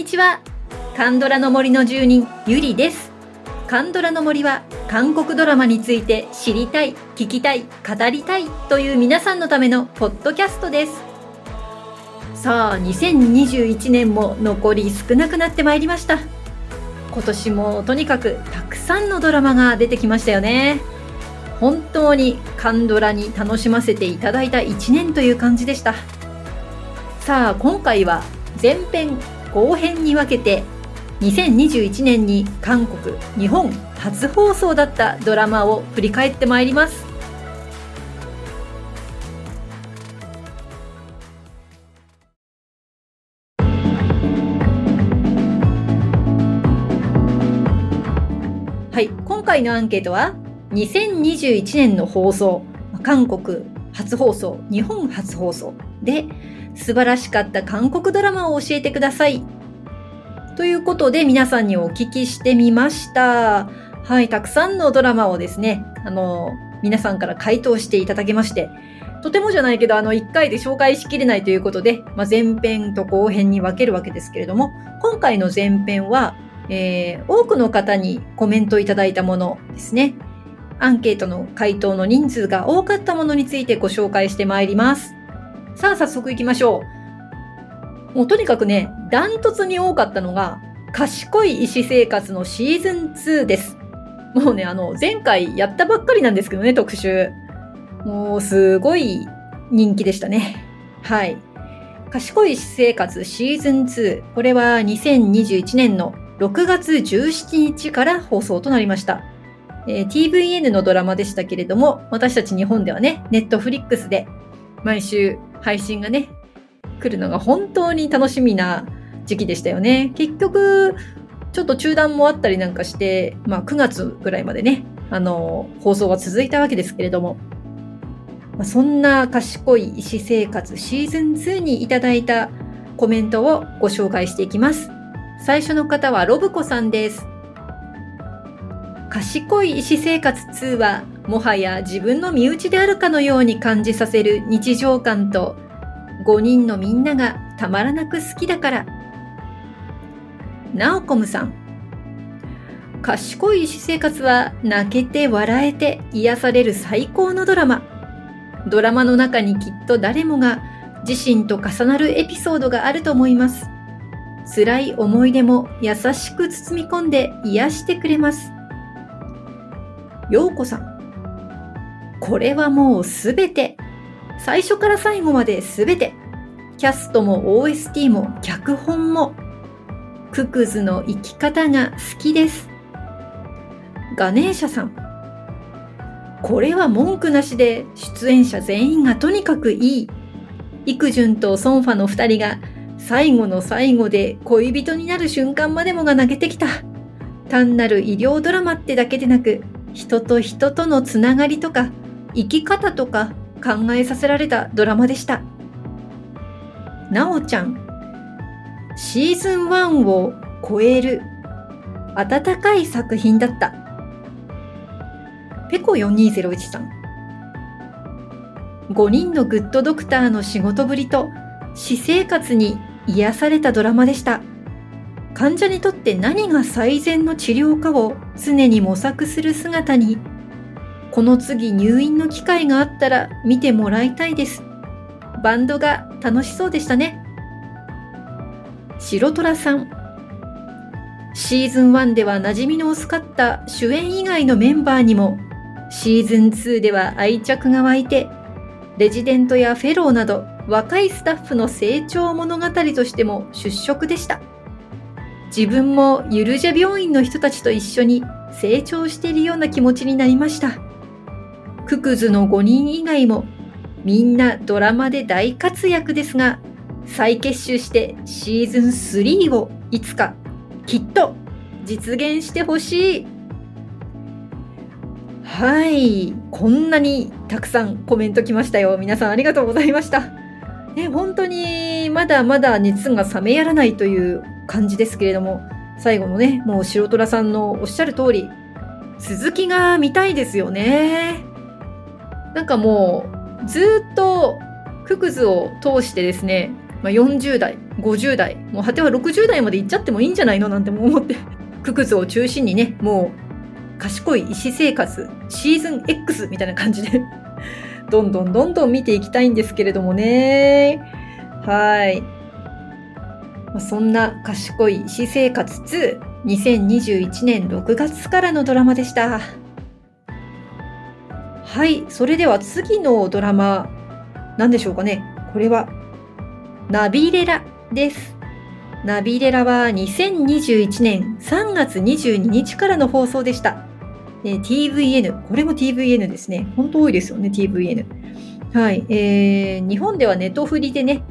にちは。カンドラの森の住人ゆりです。カンドラの森は韓国ドラマについて知りたい聞きたい語りたいという皆さんのためのポッドキャストです。さあ2021年も残り少なくなってまいりました。今年もとにかくたくさんのドラマが出てきましたよね。本当にカンドラに楽しませていただいた1年という感じでした。さあ今回は前編後編に分けて2021年に韓国日本初放送だったドラマを振り返ってまいります。はい今回のアンケートは2021年の放送韓国初放送日本初放送で素晴らしかった韓国ドラマを教えてください。ということで皆さんにお聞きしてみました。はい、たくさんのドラマをですね、あの、皆さんから回答していただけまして、とてもじゃないけど、あの、1回で紹介しきれないということで、まあ、前編と後編に分けるわけですけれども、今回の前編は、えー、多くの方にコメントいただいたものですね。アンケートの回答の人数が多かったものについてご紹介してまいります。さあ、早速行きましょう。もうとにかくね、ダントツに多かったのが、賢い医師生活のシーズン2です。もうね、あの、前回やったばっかりなんですけどね、特集。もう、すごい人気でしたね。はい。賢い医師生活シーズン2。これは2021年の6月17日から放送となりました。えー、TVN のドラマでしたけれども、私たち日本ではね、ネットフリックスで毎週配信がね、来るのが本当に楽しみな時期でしたよね。結局、ちょっと中断もあったりなんかして、まあ9月ぐらいまでね、あの、放送が続いたわけですけれども、まあ、そんな賢い医師生活シーズン2にいただいたコメントをご紹介していきます。最初の方はロブコさんです。賢い医師生活2はもはや自分の身内であるかのように感じさせる日常感と5人のみんながたまらなく好きだから。ナオコムさん。賢い医師生活は泣けて笑えて癒される最高のドラマ。ドラマの中にきっと誰もが自身と重なるエピソードがあると思います。辛い思い出も優しく包み込んで癒してくれます。ようこさん。これはもうすべて。最初から最後まですべて。キャストも OST も脚本も。ククズの生き方が好きです。ガネーシャさん。これは文句なしで出演者全員がとにかくいい。イクジュンとソンファの二人が最後の最後で恋人になる瞬間までもが投げてきた。単なる医療ドラマってだけでなく、人と人とのつながりとか生き方とか考えさせられたドラマでした。なおちゃん、シーズン1を超える温かい作品だった。ペコ4201さん。5人のグッドドクターの仕事ぶりと私生活に癒されたドラマでした。患者にとって何が最善の治療かを常に模索する姿に、この次入院の機会があったら見てもらいたいです。バンドが楽しそうでしたね。白虎さん。シーズン1では馴染みの薄かった主演以外のメンバーにも、シーズン2では愛着が湧いて、レジデントやフェローなど若いスタッフの成長物語としても出色でした。自分もゆるじゃ病院の人たちと一緒に成長しているような気持ちになりました。ククズの5人以外もみんなドラマで大活躍ですが、再結集してシーズン3をいつかきっと実現してほしい。はい。こんなにたくさんコメント来ましたよ。皆さんありがとうございました。ね、本当にまだまだ熱が冷めやらないという感じですけれども、最後のね、もう白虎さんのおっしゃる通り、続きが見たいですよね。なんかもう、ずっとククズを通してですね、まあ、40代、50代、もう果ては60代まで行っちゃってもいいんじゃないのなんても思って、ククズを中心にね、もう賢い医師生活シーズン X みたいな感じでどんどんどんどん見ていきたいんですけれどもね。はい。そんな賢い私生活2、2021年6月からのドラマでした。はい、それでは次のドラマ、何でしょうかね。これは、ナビレラです。ナビレラは2021年3月22日からの放送でした。TVN、これも TVN ですね。本当多いですよね、TVN。はい、えー、日本ではネトフリでね、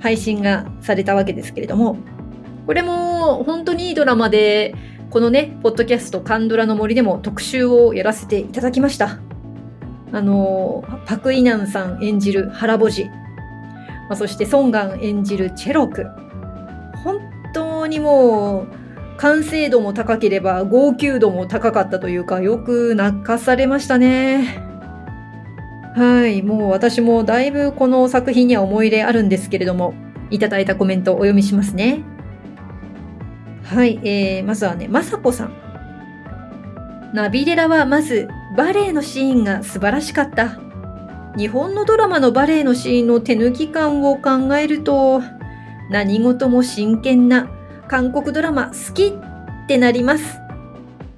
配信がされたわけですけれども、これも本当にいいドラマで、このね、ポッドキャストカンドラの森でも特集をやらせていただきました。あの、パク・イナンさん演じる原ボジ、まあ、そしてソンガン演じるチェロク。本当にもう、完成度も高ければ号泣度も高かったというか、よく泣かされましたね。はい、もう私もだいぶこの作品には思い入れあるんですけれども、いただいたコメントをお読みしますね。はい、えー、まずはね、まさこさん。ナビレラはまずバレエのシーンが素晴らしかった。日本のドラマのバレエのシーンの手抜き感を考えると、何事も真剣な韓国ドラマ好きってなります。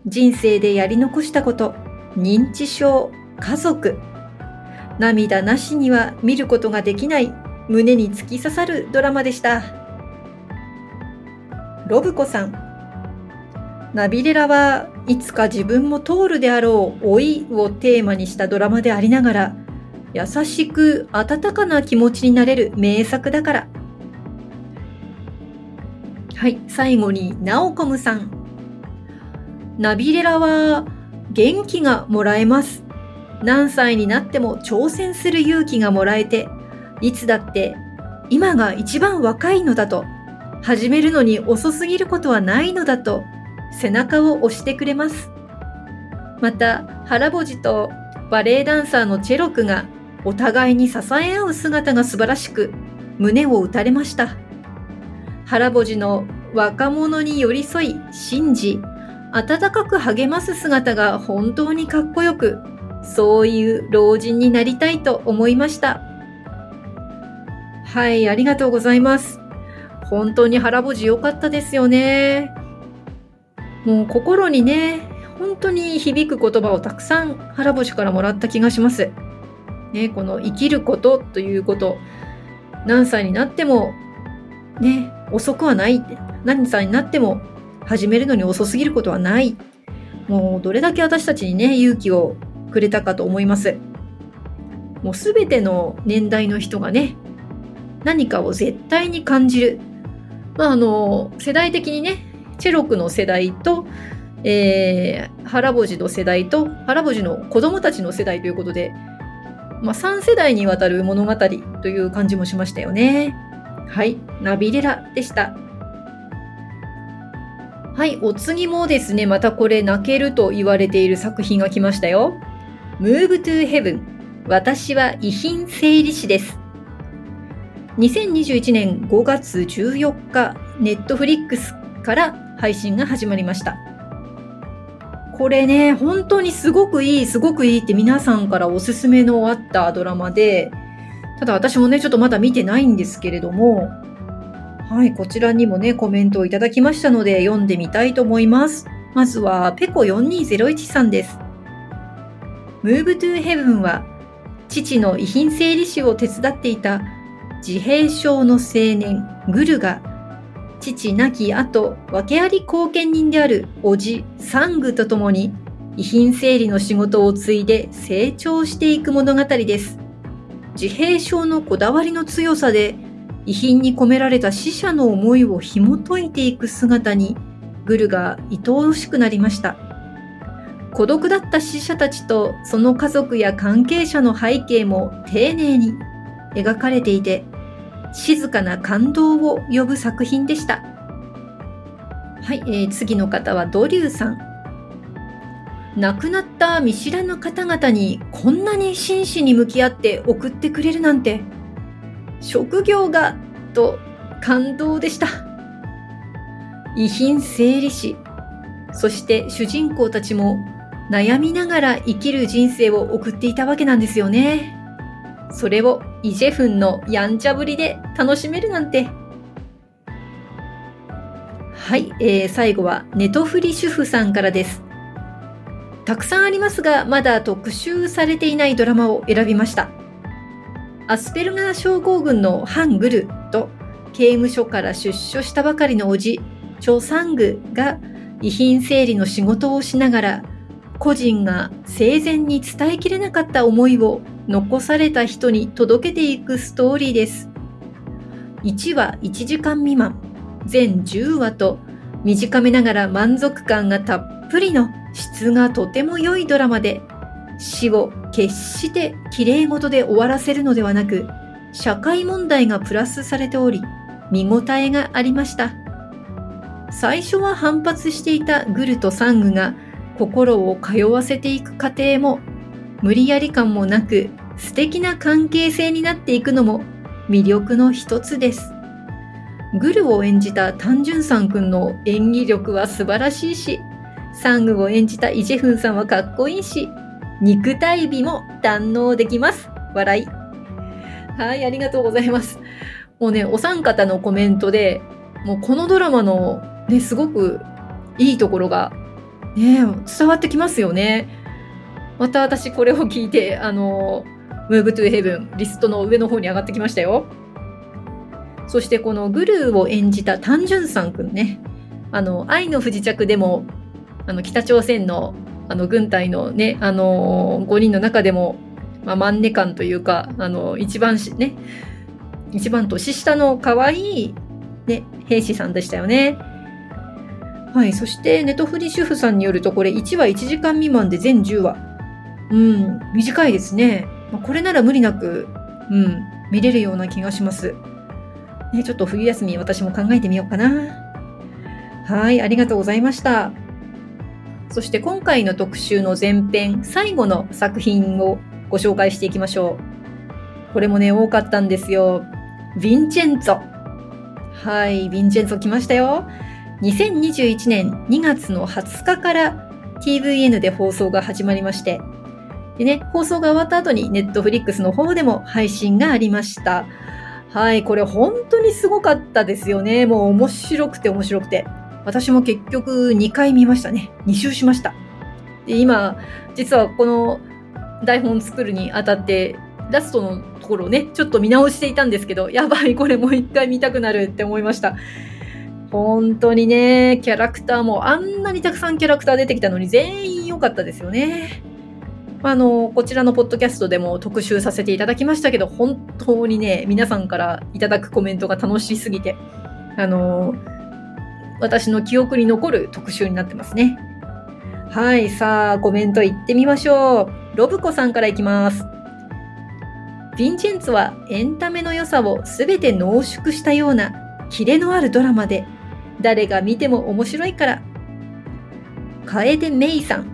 人生でやり残したこと、認知症、家族、涙なしには見ることができない胸に突き刺さるドラマでした。ロブコさん。ナビレラはいつか自分も通るであろう老いをテーマにしたドラマでありながら、優しく温かな気持ちになれる名作だから。はい、最後に、ナオコムさん。ナビレラは元気がもらえます。何歳になっても挑戦する勇気がもらえて、いつだって今が一番若いのだと、始めるのに遅すぎることはないのだと、背中を押してくれます。また、原ぼじとバレエダンサーのチェロクがお互いに支え合う姿が素晴らしく、胸を打たれました。原ぼじの若者に寄り添い、信じ、温かく励ます姿が本当にかっこよく、そういう老人になりたいと思いました。はい、ありがとうございます。本当に腹ぼじ良かったですよね。もう心にね、本当に響く言葉をたくさん腹ぼじからもらった気がします。ね、この生きることということ、何歳になってもね、遅くはないって、何歳になっても始めるのに遅すぎることはない。もうどれだけ私たちにね、勇気をくれたかと思います。もうすべての年代の人がね、何かを絶対に感じる。まあ、あの、世代的にね、チェロクの世代と、えー、原ぼじの世代と、原ぼじの子供たちの世代ということで、まあ、3世代にわたる物語という感じもしましたよね。はい、ナビレラでした。はい、お次もですね、またこれ泣けると言われている作品が来ましたよ。Move to Heaven 私は遺品整理士です2021年5月14日ネットフリックスから配信が始まりましたこれね本当にすごくいいすごくいいって皆さんからおすすめのあったドラマでただ私もねちょっとまだ見てないんですけれどもはいこちらにもねコメントをいただきましたので読んでみたいと思いますまずはペコ4201さんです Move to Heaven は父の遺品整理士を手伝っていた自閉症の青年グルが父亡き後訳あり後見人である叔父サングと共に遺品整理の仕事を継いで成長していく物語です。自閉症のこだわりの強さで遺品に込められた死者の思いを紐解いていく姿にグルが愛おしくなりました。孤独だった死者たちとその家族や関係者の背景も丁寧に描かれていて静かな感動を呼ぶ作品でした。はい、えー、次の方はドリューさん。亡くなった見知らぬ方々にこんなに真摯に向き合って送ってくれるなんて職業がと感動でした。遺品整理士、そして主人公たちも悩みながら生きる人生を送っていたわけなんですよね。それをイジェフンのやんちゃぶりで楽しめるなんて。はい、えー、最後はネトフリ主婦さんからです。たくさんありますが、まだ特集されていないドラマを選びました。アスペルガー症候群のハングルと刑務所から出所したばかりのおじ、チョ・サングが遺品整理の仕事をしながら個人が生前に伝えきれなかった思いを残された人に届けていくストーリーです。1話1時間未満、全10話と短めながら満足感がたっぷりの質がとても良いドラマで死を決して綺麗事で終わらせるのではなく社会問題がプラスされており見応えがありました。最初は反発していたグルとサングが心を通わせていく過程も無理やり感もなく素敵な関係性になっていくのも魅力の一つです。グルを演じたタンジュンさんくんの演技力は素晴らしいし、サングを演じたイジェフンさんはかっこいいし、肉体美も堪能できます。笑い。はい、ありがとうございます。もうね、お三方のコメントで、もうこのドラマのね、すごくいいところが、ね、伝わってきますよね。また私これを聞いて、あの、Move to Heaven リストの上の方に上がってきましたよ。そしてこのグルーを演じたタンジュンさんくんね。あの、愛の不時着でも、あの、北朝鮮の、あの、軍隊のね、あの5人の中でも、まあ、マンネ感というか、あの、一番し、ね、一番年下の可愛い、ね、兵士さんでしたよね。はい。そして、ネトフリ主婦さんによると、これ1話1時間未満で全10話。うん、短いですね。まあ、これなら無理なく、うん、見れるような気がします。ね、ちょっと冬休み私も考えてみようかな。はい、ありがとうございました。そして今回の特集の前編、最後の作品をご紹介していきましょう。これもね、多かったんですよ。ヴィンチェンツォ。はい、ヴィンチェンツォ来ましたよ。2021年2月の20日から TVN で放送が始まりまして、でね、放送が終わった後に Netflix の方でも配信がありました。はい、これ本当にすごかったですよね。もう面白くて面白くて。私も結局2回見ましたね。2周しました。で、今、実はこの台本作るにあたって、ラストのところをね、ちょっと見直していたんですけど、やばい、これもう一回見たくなるって思いました。本当にね、キャラクターもあんなにたくさんキャラクター出てきたのに全員良かったですよね。あの、こちらのポッドキャストでも特集させていただきましたけど、本当にね、皆さんからいただくコメントが楽しすぎて、あの、私の記憶に残る特集になってますね。はい、さあ、コメントいってみましょう。ロブコさんからいきます。ヴィンチェンツはエンタメの良さを全て濃縮したようなキレのあるドラマで、誰が見ても面白いから。楓メイさん。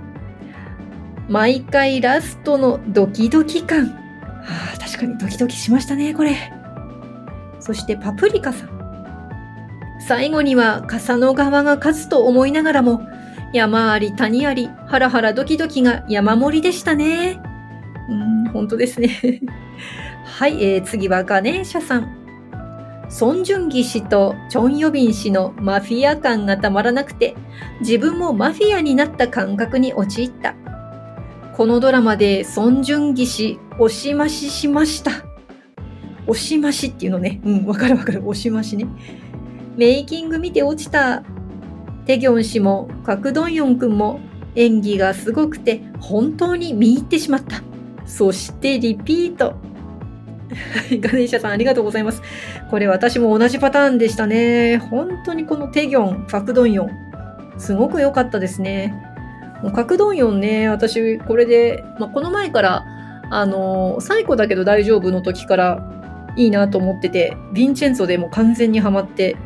毎回ラストのドキドキ感。はあ、確かにドキドキしましたね、これ。そしてパプリカさん。最後には笠の側が勝つと思いながらも、山あり谷あり、ハラハラドキドキが山盛りでしたね。うん、本当ですね。はい、えー、次はガネーシャさん。ソン・ジュンギ氏とチョン・ヨビン氏のマフィア感がたまらなくて、自分もマフィアになった感覚に陥った。このドラマでソン・ジュンギ氏、押し増ししました。押し増しっていうのね。うん、わかるわかる。押し増しね。メイキング見て落ちた。テギョン氏も、カクドンヨン君も演技がすごくて本当に見入ってしまった。そしてリピート。ガネーシャさんありがとうございます。これ私も同じパターンでしたね。本当にこのテギョン、ファクドンヨン、すごく良かったですね。もうカクドンヨンね、私これで、まあ、この前から、あのー、最古だけど大丈夫の時からいいなと思ってて、ヴィンチェンツォでも完全にハマって、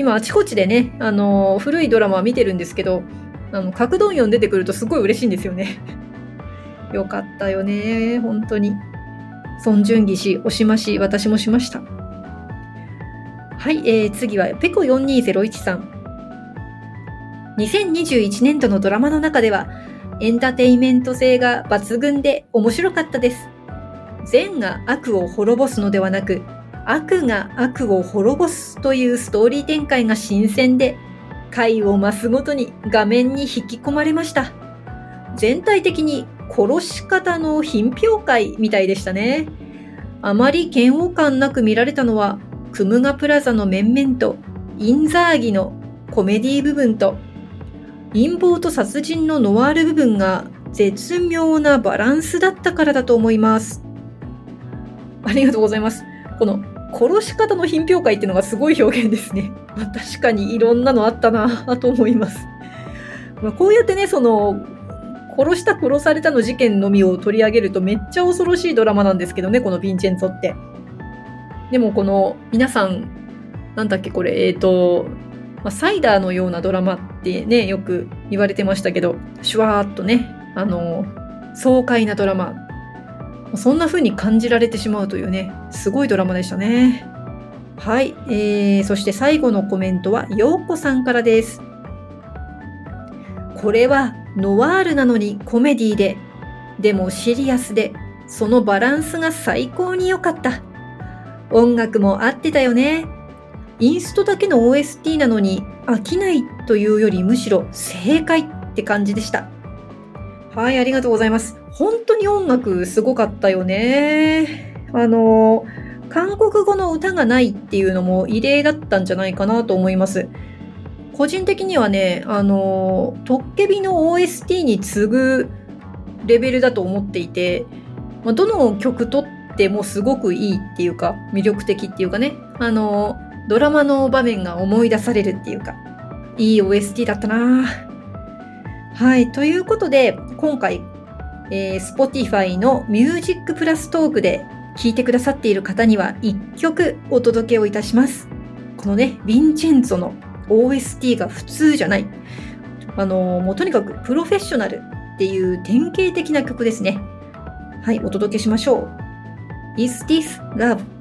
今あちこちでね、あのー、古いドラマは見てるんですけど、あの、角ドンヨン出てくるとすごい嬉しいんですよね。よかったよね、本当に。孫淳義氏、押しまし、私もしました。はい、えー、次はペコ4201さん。2021年度のドラマの中では、エンターテインメント性が抜群で面白かったです。善が悪を滅ぼすのではなく、悪が悪を滅ぼすというストーリー展開が新鮮で、回を増すごとに画面に引き込まれました。全体的に殺し方の品評会みたいでしたね。あまり嫌悪感なく見られたのは、クムガプラザの面々とインザーギのコメディ部分と陰謀と殺人のノワール部分が絶妙なバランスだったからだと思います。ありがとうございます。この殺し方の品評会っていうのがすごい表現ですね。まあ、確かにいろんなのあったな と思います。まあ、こうやってね、その、殺した殺されたの事件のみを取り上げるとめっちゃ恐ろしいドラマなんですけどね、このヴィンチェンツォって。でもこの皆さん、なんだっけこれ、えっ、ー、と、まあ、サイダーのようなドラマってね、よく言われてましたけど、シュワーっとね、あの、爽快なドラマ。そんな風に感じられてしまうというね、すごいドラマでしたね。はい、えー、そして最後のコメントは、ようこさんからです。これはノワールなのにコメディで、でもシリアスで、そのバランスが最高に良かった。音楽も合ってたよね。インストだけの OST なのに飽きないというよりむしろ正解って感じでした。はい、ありがとうございます。本当に音楽すごかったよね。あの、韓国語の歌がないっていうのも異例だったんじゃないかなと思います。個人的にはね、あの、トッケビの OST に次ぐレベルだと思っていて、まあ、どの曲とってもすごくいいっていうか、魅力的っていうかね、あの、ドラマの場面が思い出されるっていうか、いい OST だったなはい、ということで、今回、えー、Spotify の Music プラストークで聴いてくださっている方には1曲お届けをいたします。このね、ヴィンチェンゾの OST が普通じゃない。あのー、もうとにかくプロフェッショナルっていう典型的な曲ですね。はい、お届けしましょう。Is This Love?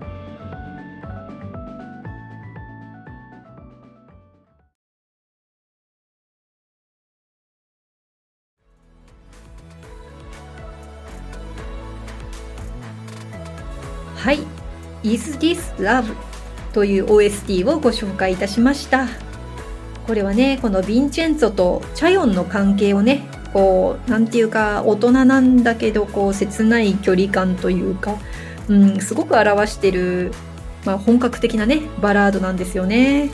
This Love という OST をご紹介いたしました。これはね、このヴィンチェンツォとチャヨンの関係をね、こう、なんていうか、大人なんだけど、こう、切ない距離感というか、うん、すごく表してる、まあ、本格的なね、バラードなんですよね。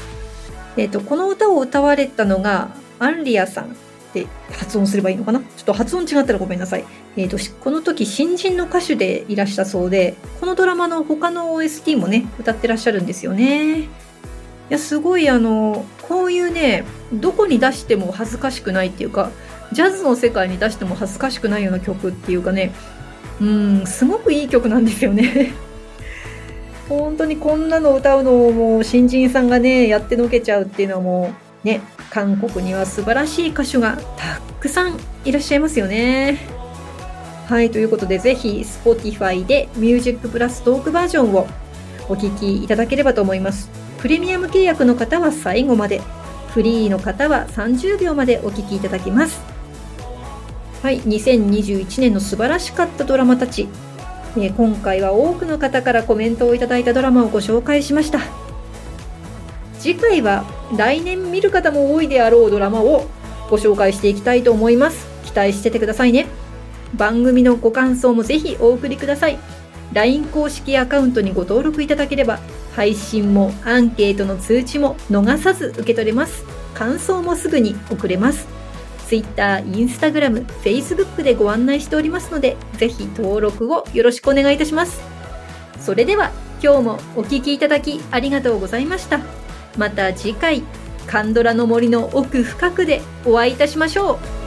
えっ、ー、と、この歌を歌われたのが、アンリアさんって発音すればいいのかな？ちょっと発音違ったらごめんなさい。えーと、この時新人の歌手でいらしたそうでこのドラマの他の OST もね歌ってらっしゃるんですよね。いやすごいあのこういうねどこに出しても恥ずかしくないっていうかジャズの世界に出しても恥ずかしくないような曲っていうかねうんすごくいい曲なんですよね。本当にこんなの歌うのをもう新人さんがねやってのけちゃうっていうのはもうね韓国には素晴らしい歌手がたくさんいらっしゃいますよね。はい、ということで、ぜひ Spotify で Music プラストークバージョンをお聴きいただければと思います。プレミアム契約の方は最後まで、フリーの方は30秒までお聴きいただけます。はい、2021年の素晴らしかったドラマたち。え今回は多くの方からコメントをいただいたドラマをご紹介しました。次回は来年見る方も多いであろうドラマをご紹介していきたいと思います。期待しててくださいね。番組のご感想もぜひお送りください。LINE 公式アカウントにご登録いただければ、配信もアンケートの通知も逃さず受け取れます。感想もすぐに送れます。Twitter、Instagram、Facebook でご案内しておりますので、ぜひ登録をよろしくお願いいたします。それでは、今日もお聴きいただきありがとうございました。また次回、カンドラの森の奥深くでお会いいたしましょう。